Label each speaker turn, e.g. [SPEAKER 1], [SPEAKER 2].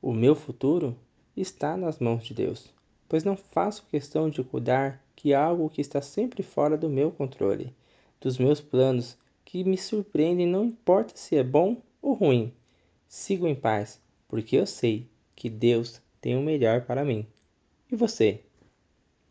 [SPEAKER 1] O meu futuro está nas mãos de Deus, pois não faço questão de cuidar que algo que está sempre fora do meu controle, dos meus planos que me surpreendem, não importa se é bom ou ruim. Sigo em paz, porque eu sei que Deus tem o melhor para mim. E você?